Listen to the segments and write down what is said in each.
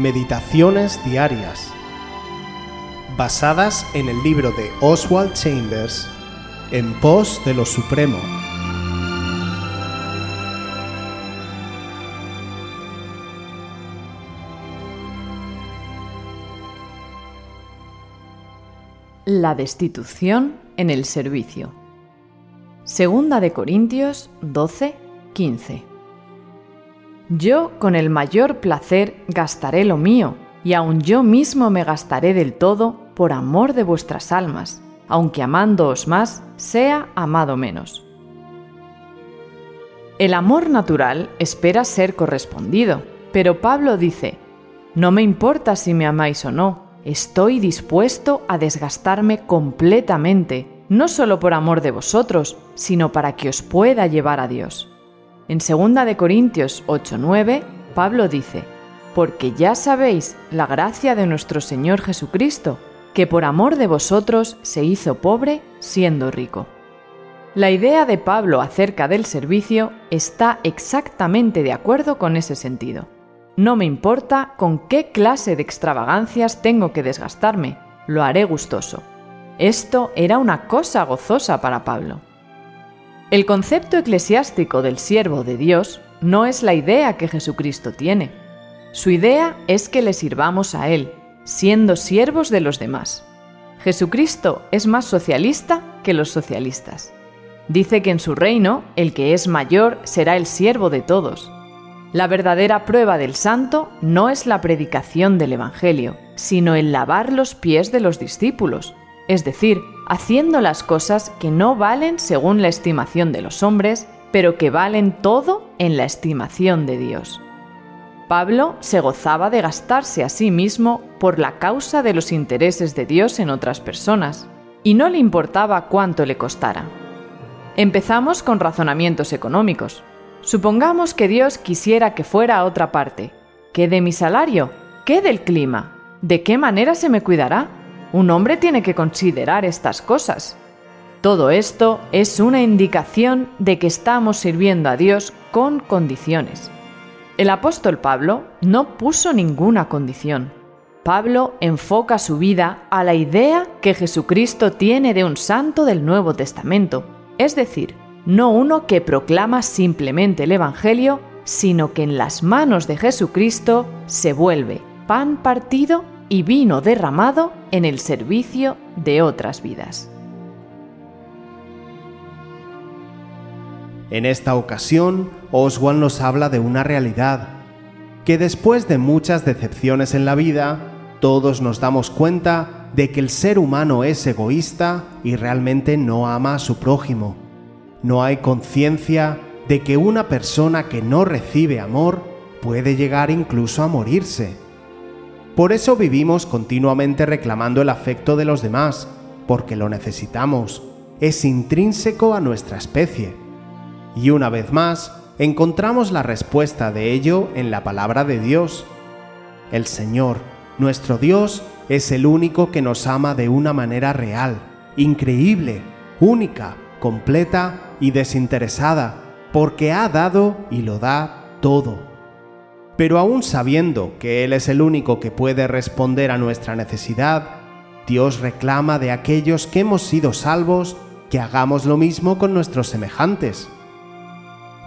Meditaciones Diarias, basadas en el libro de Oswald Chambers, En pos de lo Supremo. La destitución en el servicio. Segunda de Corintios 12, 15. Yo con el mayor placer gastaré lo mío, y aun yo mismo me gastaré del todo por amor de vuestras almas, aunque amándoos más, sea amado menos. El amor natural espera ser correspondido, pero Pablo dice, no me importa si me amáis o no, estoy dispuesto a desgastarme completamente, no solo por amor de vosotros, sino para que os pueda llevar a Dios. En 2 de Corintios 8:9, Pablo dice: "Porque ya sabéis la gracia de nuestro Señor Jesucristo, que por amor de vosotros se hizo pobre siendo rico." La idea de Pablo acerca del servicio está exactamente de acuerdo con ese sentido. No me importa con qué clase de extravagancias tengo que desgastarme, lo haré gustoso. Esto era una cosa gozosa para Pablo. El concepto eclesiástico del siervo de Dios no es la idea que Jesucristo tiene. Su idea es que le sirvamos a Él, siendo siervos de los demás. Jesucristo es más socialista que los socialistas. Dice que en su reino el que es mayor será el siervo de todos. La verdadera prueba del santo no es la predicación del Evangelio, sino el lavar los pies de los discípulos, es decir, haciendo las cosas que no valen según la estimación de los hombres, pero que valen todo en la estimación de Dios. Pablo se gozaba de gastarse a sí mismo por la causa de los intereses de Dios en otras personas, y no le importaba cuánto le costara. Empezamos con razonamientos económicos. Supongamos que Dios quisiera que fuera a otra parte. ¿Qué de mi salario? ¿Qué del clima? ¿De qué manera se me cuidará? Un hombre tiene que considerar estas cosas. Todo esto es una indicación de que estamos sirviendo a Dios con condiciones. El apóstol Pablo no puso ninguna condición. Pablo enfoca su vida a la idea que Jesucristo tiene de un santo del Nuevo Testamento, es decir, no uno que proclama simplemente el Evangelio, sino que en las manos de Jesucristo se vuelve pan partido y vino derramado en el servicio de otras vidas. En esta ocasión, Oswald nos habla de una realidad, que después de muchas decepciones en la vida, todos nos damos cuenta de que el ser humano es egoísta y realmente no ama a su prójimo. No hay conciencia de que una persona que no recibe amor puede llegar incluso a morirse. Por eso vivimos continuamente reclamando el afecto de los demás, porque lo necesitamos. Es intrínseco a nuestra especie. Y una vez más, encontramos la respuesta de ello en la palabra de Dios. El Señor, nuestro Dios, es el único que nos ama de una manera real, increíble, única, completa y desinteresada, porque ha dado y lo da todo pero aún sabiendo que Él es el único que puede responder a nuestra necesidad, Dios reclama de aquellos que hemos sido salvos que hagamos lo mismo con nuestros semejantes.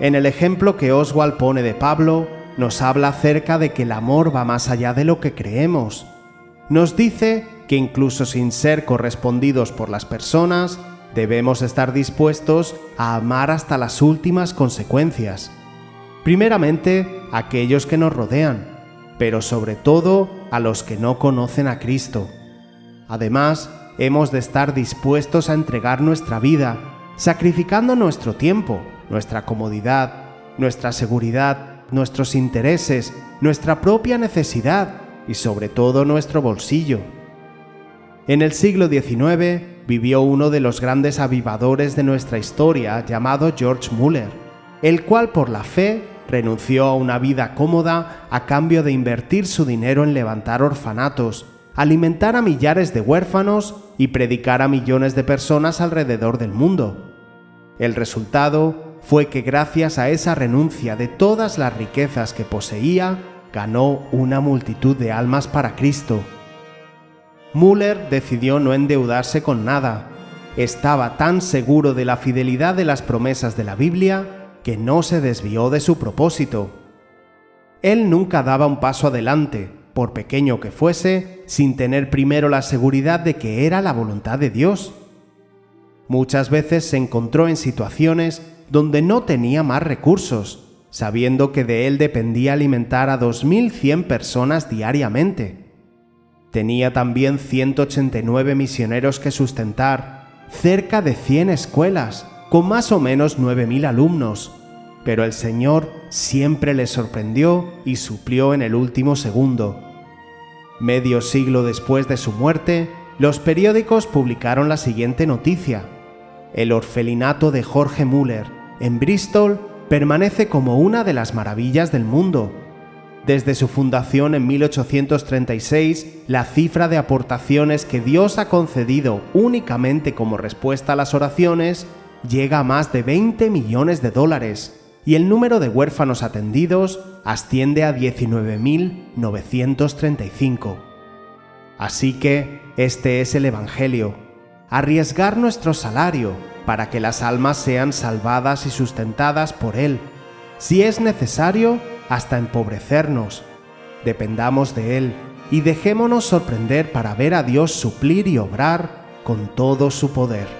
En el ejemplo que Oswald pone de Pablo, nos habla acerca de que el amor va más allá de lo que creemos. Nos dice que incluso sin ser correspondidos por las personas, debemos estar dispuestos a amar hasta las últimas consecuencias. Primeramente, a aquellos que nos rodean, pero sobre todo a los que no conocen a Cristo. Además, hemos de estar dispuestos a entregar nuestra vida, sacrificando nuestro tiempo, nuestra comodidad, nuestra seguridad, nuestros intereses, nuestra propia necesidad y sobre todo nuestro bolsillo. En el siglo XIX vivió uno de los grandes avivadores de nuestra historia llamado George Muller, el cual por la fe renunció a una vida cómoda a cambio de invertir su dinero en levantar orfanatos, alimentar a millares de huérfanos y predicar a millones de personas alrededor del mundo. El resultado fue que gracias a esa renuncia de todas las riquezas que poseía, ganó una multitud de almas para Cristo. Müller decidió no endeudarse con nada. Estaba tan seguro de la fidelidad de las promesas de la Biblia que no se desvió de su propósito. Él nunca daba un paso adelante, por pequeño que fuese, sin tener primero la seguridad de que era la voluntad de Dios. Muchas veces se encontró en situaciones donde no tenía más recursos, sabiendo que de él dependía alimentar a 2.100 personas diariamente. Tenía también 189 misioneros que sustentar, cerca de 100 escuelas, con más o menos 9.000 alumnos, pero el Señor siempre le sorprendió y suplió en el último segundo. Medio siglo después de su muerte, los periódicos publicaron la siguiente noticia. El orfelinato de Jorge Müller, en Bristol, permanece como una de las maravillas del mundo. Desde su fundación en 1836, la cifra de aportaciones que Dios ha concedido únicamente como respuesta a las oraciones llega a más de 20 millones de dólares y el número de huérfanos atendidos asciende a 19.935. Así que este es el Evangelio, arriesgar nuestro salario para que las almas sean salvadas y sustentadas por Él, si es necesario, hasta empobrecernos. Dependamos de Él y dejémonos sorprender para ver a Dios suplir y obrar con todo su poder.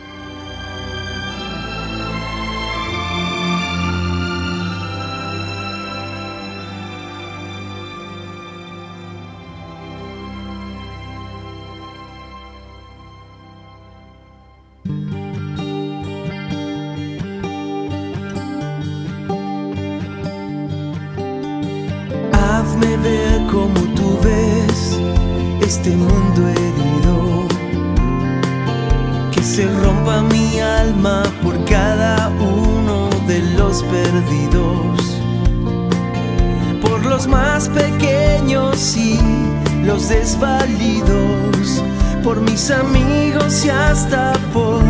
Hazme ver como tú ves este mundo herido. Que se rompa mi alma por cada uno de los perdidos. Por los más pequeños y los desvalidos. Por mis amigos y hasta por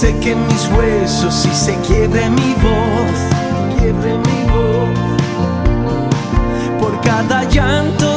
seque mis huesos y se quiebre mi voz, quiebre mi voz. Por cada llanto